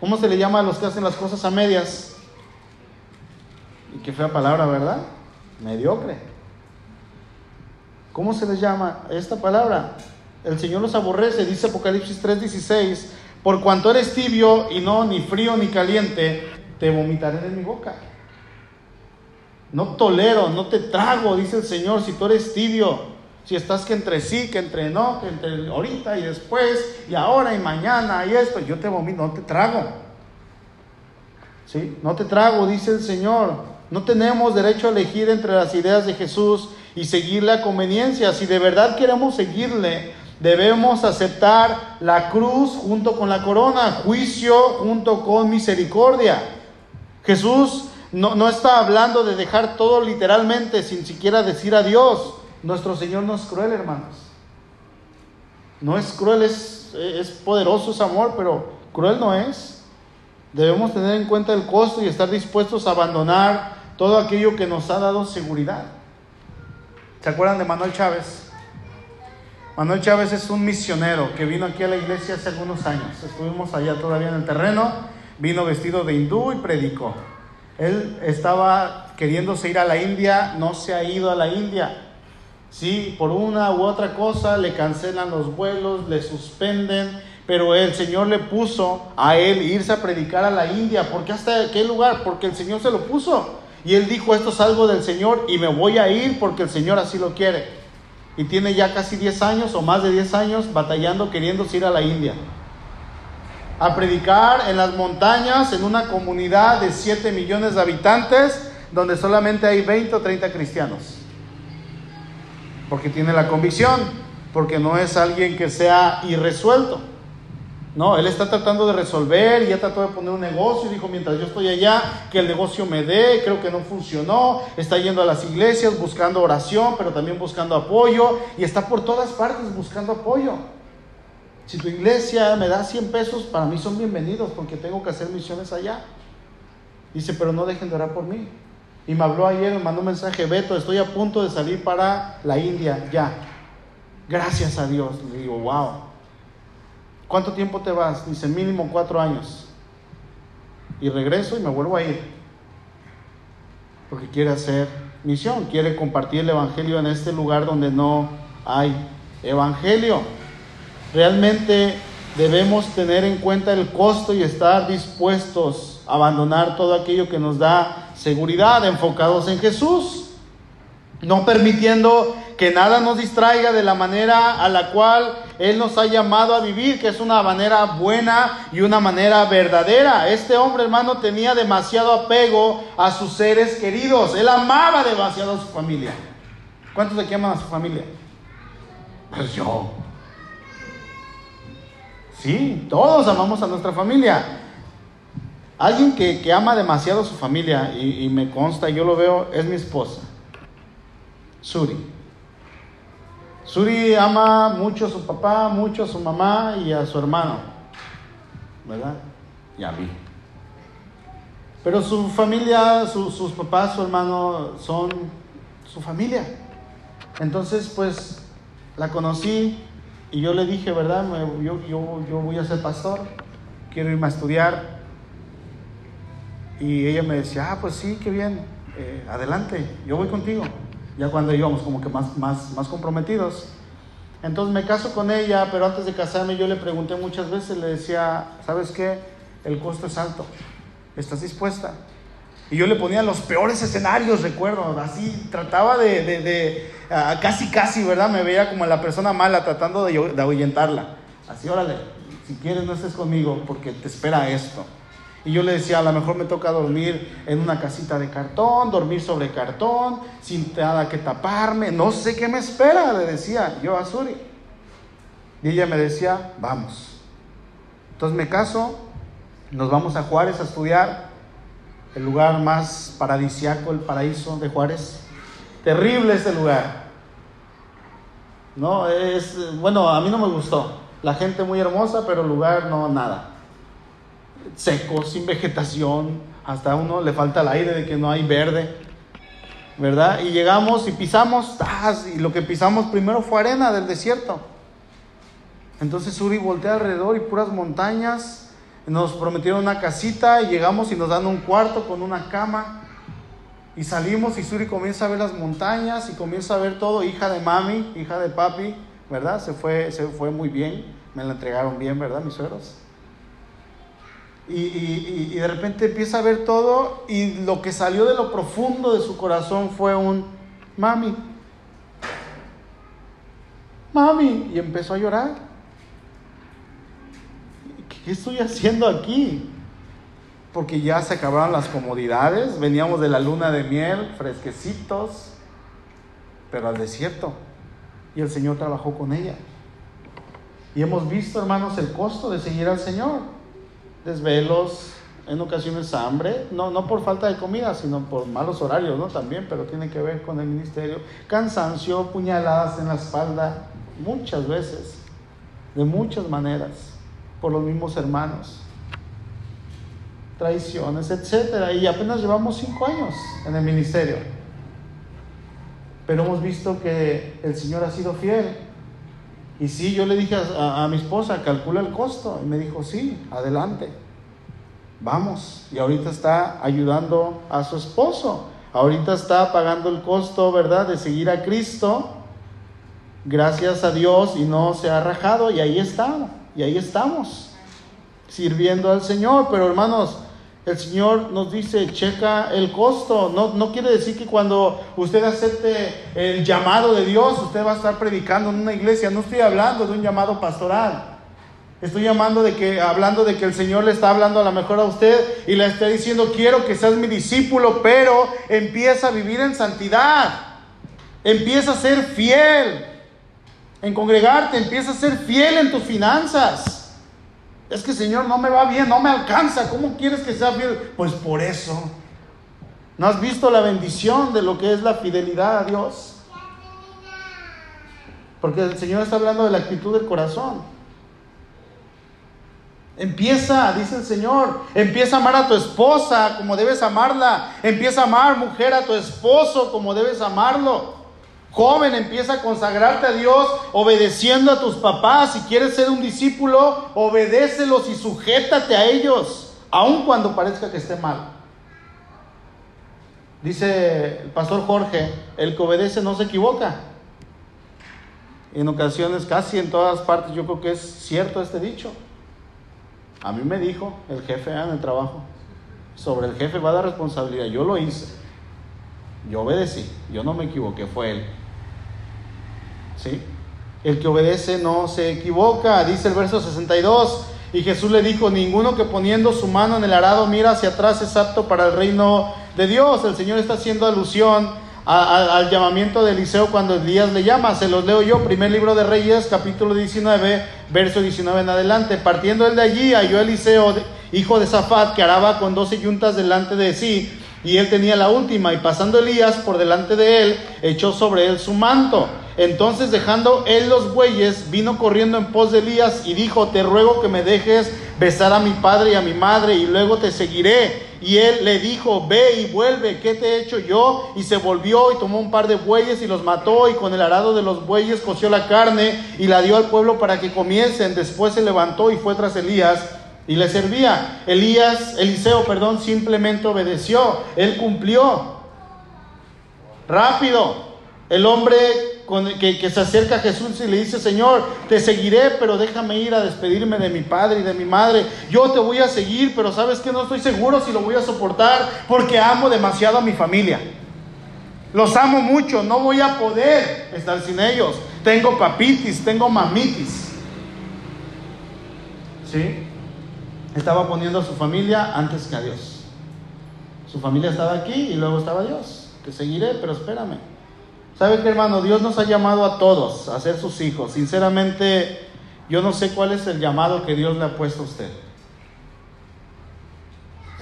Speaker 1: ¿Cómo se le llama a los que hacen las cosas a medias? Y qué fea palabra, ¿verdad? Mediocre. ¿Cómo se les llama esta palabra? El Señor los aborrece, dice Apocalipsis 3:16, por cuanto eres tibio y no ni frío ni caliente, te vomitaré de mi boca. No tolero, no te trago, dice el Señor, si tú eres tibio. Si estás que entre sí, que entre no, que entre ahorita y después, y ahora y mañana y esto, yo te vomito, no te trago. ¿Sí? No te trago, dice el Señor. No tenemos derecho a elegir entre las ideas de Jesús y seguirle a conveniencia. Si de verdad queremos seguirle, debemos aceptar la cruz junto con la corona, juicio junto con misericordia. Jesús no, no está hablando de dejar todo literalmente sin siquiera decir adiós. Nuestro Señor no es cruel, hermanos. No es cruel, es, es poderoso su amor, pero cruel no es. Debemos tener en cuenta el costo y estar dispuestos a abandonar todo aquello que nos ha dado seguridad. ¿Se acuerdan de Manuel Chávez? Manuel Chávez es un misionero que vino aquí a la iglesia hace algunos años. Estuvimos allá todavía en el terreno, vino vestido de hindú y predicó. Él estaba queriéndose ir a la India, no se ha ido a la India. Sí, por una u otra cosa le cancelan los vuelos, le suspenden, pero el Señor le puso a él irse a predicar a la India. ¿Por qué hasta qué lugar? Porque el Señor se lo puso. Y él dijo, esto es algo del Señor y me voy a ir porque el Señor así lo quiere. y tiene ya casi 10 años o más de 10 años batallando queriendo ir a la India. A predicar en las montañas en una comunidad de 7 millones de habitantes donde solamente hay 20 o 30 cristianos. Porque tiene la convicción, porque no es alguien que sea irresuelto. No, él está tratando de resolver y ya trató de poner un negocio y dijo, mientras yo estoy allá, que el negocio me dé, creo que no funcionó, está yendo a las iglesias buscando oración, pero también buscando apoyo y está por todas partes buscando apoyo. Si tu iglesia me da 100 pesos, para mí son bienvenidos porque tengo que hacer misiones allá. Dice, pero no dejen de orar por mí. Y me habló ayer, me mandó un mensaje, Beto, estoy a punto de salir para la India, ya. Gracias a Dios. Le digo, wow. ¿Cuánto tiempo te vas? Dice, mínimo cuatro años. Y regreso y me vuelvo a ir. Porque quiere hacer misión, quiere compartir el Evangelio en este lugar donde no hay Evangelio. Realmente debemos tener en cuenta el costo y estar dispuestos a abandonar todo aquello que nos da seguridad, enfocados en Jesús, no permitiendo que nada nos distraiga de la manera a la cual Él nos ha llamado a vivir, que es una manera buena y una manera verdadera. Este hombre, hermano, tenía demasiado apego a sus seres queridos. Él amaba demasiado a su familia. ¿Cuántos de aquí aman a su familia? Pues yo. Sí, todos amamos a nuestra familia. Alguien que, ama demasiado a su familia, y, y me consta, yo lo veo, es mi esposa, Suri. Suri ama mucho a su papá, mucho a su mamá y a su hermano, ¿verdad? Y a mí. Pero su familia, sus papás, su hermano son su familia. Entonces, pues, la conocí y yo le dije, ¿verdad? Yo, yo, voy a ser pastor, quiero irme a estudiar. Y ella me decía, ah, pues sí, qué bien, eh, adelante, yo voy contigo ya cuando íbamos como que más, más, más comprometidos. Entonces me caso con ella, pero antes de casarme yo le pregunté muchas veces, le decía, ¿sabes qué? El costo es alto, ¿estás dispuesta? Y yo le ponía los peores escenarios, recuerdo, así trataba de, de, de ah, casi, casi, ¿verdad? Me veía como la persona mala tratando de, de ahuyentarla. Así, órale, si quieres no estés conmigo porque te espera esto. Y yo le decía, a lo mejor me toca dormir en una casita de cartón, dormir sobre cartón, sin nada que taparme, no sé qué me espera, le decía yo a Suri. Y ella me decía, vamos. Entonces me caso, nos vamos a Juárez a estudiar, el lugar más paradisiaco, el paraíso de Juárez. Terrible ese lugar. No, es, bueno, a mí no me gustó. La gente muy hermosa, pero el lugar no, nada seco, sin vegetación, hasta a uno le falta el aire de que no hay verde, ¿verdad? Y llegamos y pisamos, y lo que pisamos primero fue arena del desierto. Entonces Uri voltea alrededor y puras montañas. Nos prometieron una casita y llegamos y nos dan un cuarto con una cama. Y salimos y Suri comienza a ver las montañas y comienza a ver todo, hija de mami, hija de papi, ¿verdad? Se fue, se fue muy bien, me la entregaron bien, ¿verdad? Mis suegros y, de repente empieza a ver todo y lo que salió de lo profundo de su corazón fue un mami. Mami. Y empezó a llorar. ¿Qué estoy haciendo aquí? Porque ya se acabaron las comodidades, veníamos de la luna de miel, fresquecitos, pero al desierto. Y el Señor trabajó con ella. Y hemos visto, hermanos, el costo de seguir al Señor desvelos, en ocasiones hambre, no, no por falta de comida, sino por malos horarios, ¿no? También, pero tiene que ver con el ministerio. Cansancio, puñaladas en la espalda, muchas veces, de muchas maneras, por los mismos hermanos. Traiciones, etcétera. Y apenas llevamos cinco años en el ministerio. Pero hemos visto que el Señor ha sido fiel y sí, yo le dije a, mi esposa, calcula el costo. Y me dijo, sí, adelante. Vamos. Y ahorita está ayudando a su esposo. Ahorita está pagando el costo, ¿verdad?, de seguir a Cristo. Gracias a Dios y no se ha rajado. Y ahí está. Y ahí estamos. Sirviendo al Señor. Pero hermanos, El Señor nos dice, checa el costo. No, no quiere decir que cuando usted acepte el llamado de Dios, usted va a estar predicando en una iglesia. No estoy hablando de un llamado pastoral. Estoy llamando de que, hablando de que el Señor le está hablando a lo mejor a usted y le está diciendo, quiero que seas mi discípulo, pero empieza a vivir en santidad. Empieza a ser fiel en congregarte, empieza a ser fiel en tus finanzas. Es que Señor no me va bien, no me alcanza. ¿Cómo quieres que sea fiel? Pues por eso. ¿No has visto la bendición de lo que es la fidelidad a Dios? Porque el Señor está hablando de la actitud del corazón. Empieza, dice el Señor, empieza a amar a tu esposa como debes amarla. Empieza a amar, mujer, a tu esposo como debes amarlo. Joven, empieza a consagrarte a Dios obedeciendo a tus papás. Si quieres ser un discípulo, obedécelos y sujétate a ellos, aun cuando parezca que esté mal. Dice el pastor Jorge, el que obedece no se equivoca. En ocasiones, casi en todas partes, yo creo que es cierto este dicho. A mí me dijo el jefe en el trabajo, sobre el jefe va la responsabilidad. Yo lo hice. Yo obedecí. Yo no me equivoqué, fue él. ¿Sí? El que obedece no se equivoca, dice el verso 62. Y Jesús le dijo, ninguno que poniendo su mano en el arado mira hacia atrás es apto para el reino de Dios. El Señor está haciendo alusión al llamamiento de Eliseo cuando Elías le llama. Se los leo yo, primer libro de Reyes, capítulo 19, verso 19 en adelante. Partiendo él de allí, halló Eliseo, hijo de Zafat, que araba con doce yuntas delante de sí, y él tenía la última. Y pasando Elías por delante de él, echó sobre él su manto. Entonces dejando él los bueyes, vino corriendo en pos de Elías y dijo, te ruego que me dejes besar a mi padre y a mi madre, y luego te seguiré. Y él le dijo, ve y vuelve, ¿qué te he hecho yo? Y se volvió y tomó un par de bueyes y los mató y con el arado de los bueyes coció la carne y la dio al pueblo para que comiesen. Después se levantó y fue tras Elías y le servía. Elías, Eliseo, perdón, simplemente obedeció. Él cumplió. Rápido. El hombre que, se acerca a Jesús y le dice, Señor, te seguiré, pero déjame ir a despedirme de mi padre y de mi madre. Yo te voy a seguir, pero sabes que no estoy seguro si lo voy a soportar porque amo demasiado a mi familia. Los amo mucho, no voy a poder estar sin ellos. Tengo papitis, tengo mamitis. ¿Sí? Estaba poniendo a su familia antes que a Dios. Su familia estaba aquí y luego estaba Dios. Te seguiré, pero espérame. ¿Sabe qué, hermano? Dios nos ha llamado a todos a ser sus hijos. Sinceramente, yo no sé cuál es el llamado que Dios le ha puesto a usted.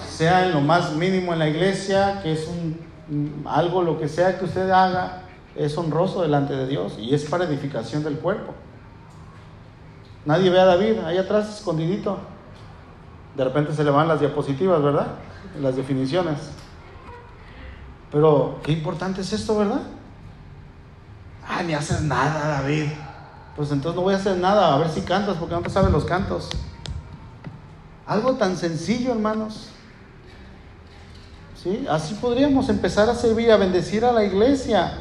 Speaker 1: Sea en lo más mínimo en la iglesia, que es un, algo, lo que sea que usted haga, es honroso delante de Dios y es para edificación del cuerpo. Nadie ve a David ahí atrás, escondidito. De repente se le van las diapositivas, ¿verdad? Las definiciones. Pero qué importante es esto, ¿verdad? Ah, ni haces nada, David. Pues entonces no voy a hacer nada, a ver si cantas, porque no te sabes los cantos. Algo tan sencillo, hermanos. ¿Sí? Así podríamos empezar a servir, a bendecir a la iglesia.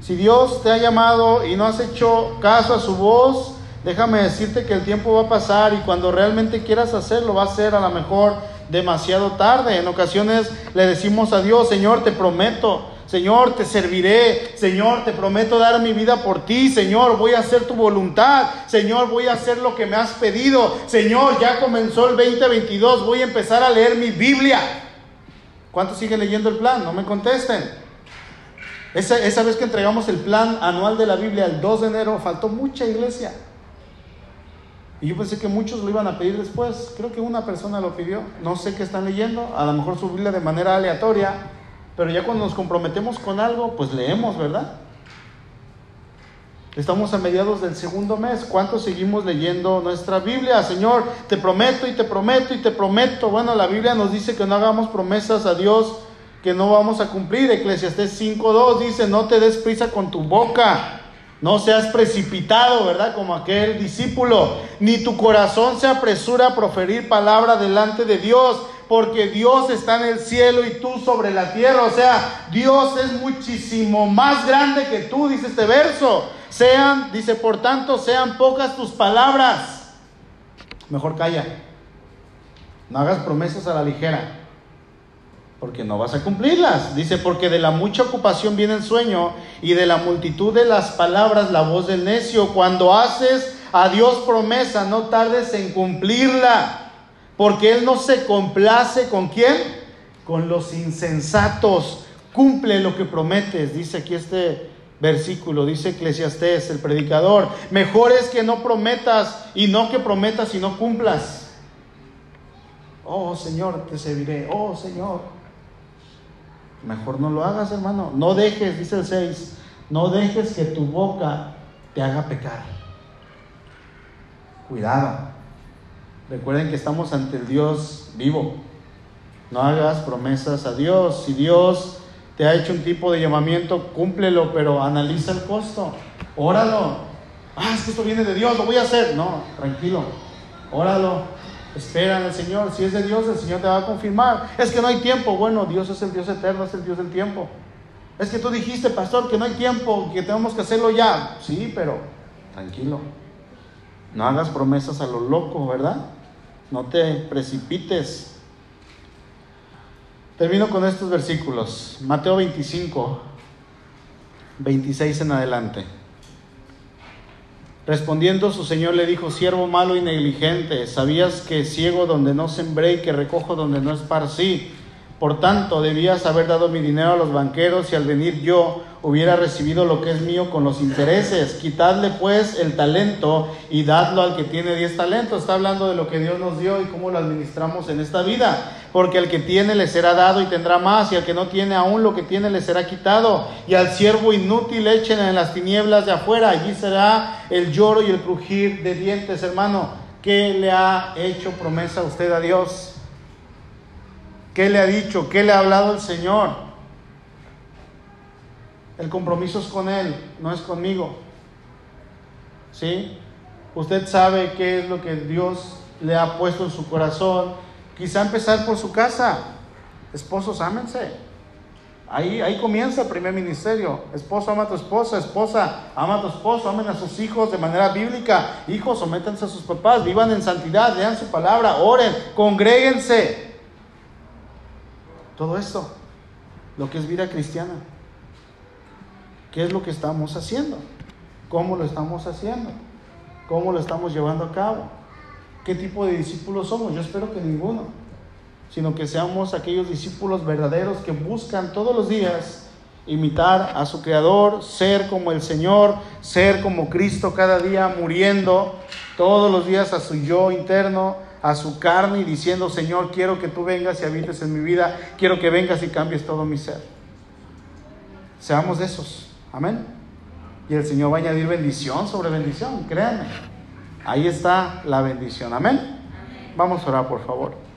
Speaker 1: Si Dios te ha llamado y no has hecho caso a su voz, déjame decirte que el tiempo va a pasar y cuando realmente quieras hacerlo, va a ser a lo mejor demasiado tarde. En ocasiones le decimos a Dios, Señor, te prometo Señor, te serviré. Señor, te prometo dar mi vida por ti. Señor, voy a hacer tu voluntad. Señor, voy a hacer lo que me has pedido. Señor, ya comenzó el 2022. Voy a empezar a leer mi Biblia. ¿Cuántos siguen leyendo el plan? No me contesten. Esa, esa vez que entregamos el plan anual de la Biblia el 2 de enero, faltó mucha iglesia. Y yo pensé que muchos lo iban a pedir después. Creo que una persona lo pidió. No sé qué están leyendo. A lo mejor su Biblia de manera aleatoria. Pero ya cuando nos comprometemos con algo, pues leemos, ¿verdad? Estamos a mediados del segundo mes. ¿Cuántos seguimos leyendo nuestra Biblia? Señor, te prometo y te prometo y te prometo. Bueno, la Biblia nos dice que no hagamos promesas a Dios que no vamos a cumplir. Eclesiastés 5.2 dice, no te des prisa con tu boca. No seas precipitado, ¿verdad? Como aquel discípulo. Ni tu corazón se apresura a proferir palabra delante de Dios porque Dios está en el cielo y tú sobre la tierra. O sea, Dios es muchísimo más grande que tú, dice este verso. Sean, dice, por tanto, sean pocas tus palabras. Mejor calla. No hagas promesas a la ligera. porque no vas a cumplirlas. Dice, porque de la mucha ocupación viene el sueño y de la multitud de las palabras la voz del necio. Cuando haces a Dios promesa, no tardes en cumplirla, porque Él no se complace con quién? Con los insensatos. Cumple lo que prometes, dice aquí este versículo, dice Eclesiastés, el predicador. Mejor es que no prometas y no que prometas y no cumplas. Oh Señor, te serviré. Oh Señor. Mejor no lo hagas, hermano. No dejes, dice el 6, no dejes que tu boca te haga pecar. Cuidado. Recuerden que estamos ante el Dios vivo. No hagas promesas a Dios. Si Dios te ha hecho un tipo de llamamiento, cúmplelo, pero analiza el costo. Óralo. Ah, es que esto viene de Dios, lo voy a hacer. No, tranquilo. Óralo Espera en el Señor. Si es de Dios, el Señor te va a confirmar. Es que no hay tiempo. Bueno, Dios es el Dios eterno, es el Dios del tiempo. Es que tú dijiste, pastor, que no hay tiempo, que tenemos que hacerlo ya. Sí, pero tranquilo. No hagas promesas a lo loco, ¿verdad? No te precipites. Termino con estos versículos. Mateo 25, 26 en adelante. Respondiendo su señor le dijo, siervo malo y negligente, ¿sabías que ciego donde no sembré y que recojo donde no esparcí? Por tanto, debías haber dado mi dinero a los banqueros y al venir yo hubiera recibido lo que es mío con los intereses. Quitadle pues el talento y dadlo al que tiene diez talentos. Está hablando de lo que Dios nos dio y cómo lo administramos en esta vida porque al que tiene le será dado y tendrá más, y al que no tiene aún lo que tiene le será quitado, y al siervo inútil echen en las tinieblas de afuera, allí será el lloro y el crujir de dientes, hermano. ¿Qué le ha hecho promesa usted a Dios? ¿Qué le ha dicho? ¿Qué le ha hablado el Señor? El compromiso es con Él, no es conmigo. ¿Sí? Usted sabe qué es lo que Dios le ha puesto en su corazón Quizá empezar por su casa. Esposos, ámense. Ahí, ahí comienza el primer ministerio. Esposo, ama a tu esposa. Esposa, ama a tu esposo. Amen a sus hijos de manera bíblica. Hijos, sométanse a sus papás. Vivan en santidad. Lean su palabra. Oren. Congréguense. Todo esto. Lo que es vida cristiana. ¿Qué es lo que estamos haciendo? ¿Cómo lo estamos haciendo? ¿Cómo lo estamos llevando a cabo? qué tipo de discípulos somos. Yo espero que ninguno, sino que seamos aquellos discípulos verdaderos que buscan todos los días imitar a su Creador, ser como el Señor, ser como Cristo cada día, muriendo todos los días a su yo interno, a su carne y diciendo, Señor, quiero que tú vengas y habites en mi vida, quiero que vengas y cambies todo mi ser. Seamos de esos. Amén. Y el Señor va a añadir bendición sobre bendición, créanme. Ahí está la bendición. Amén. Vamos a orar, por favor.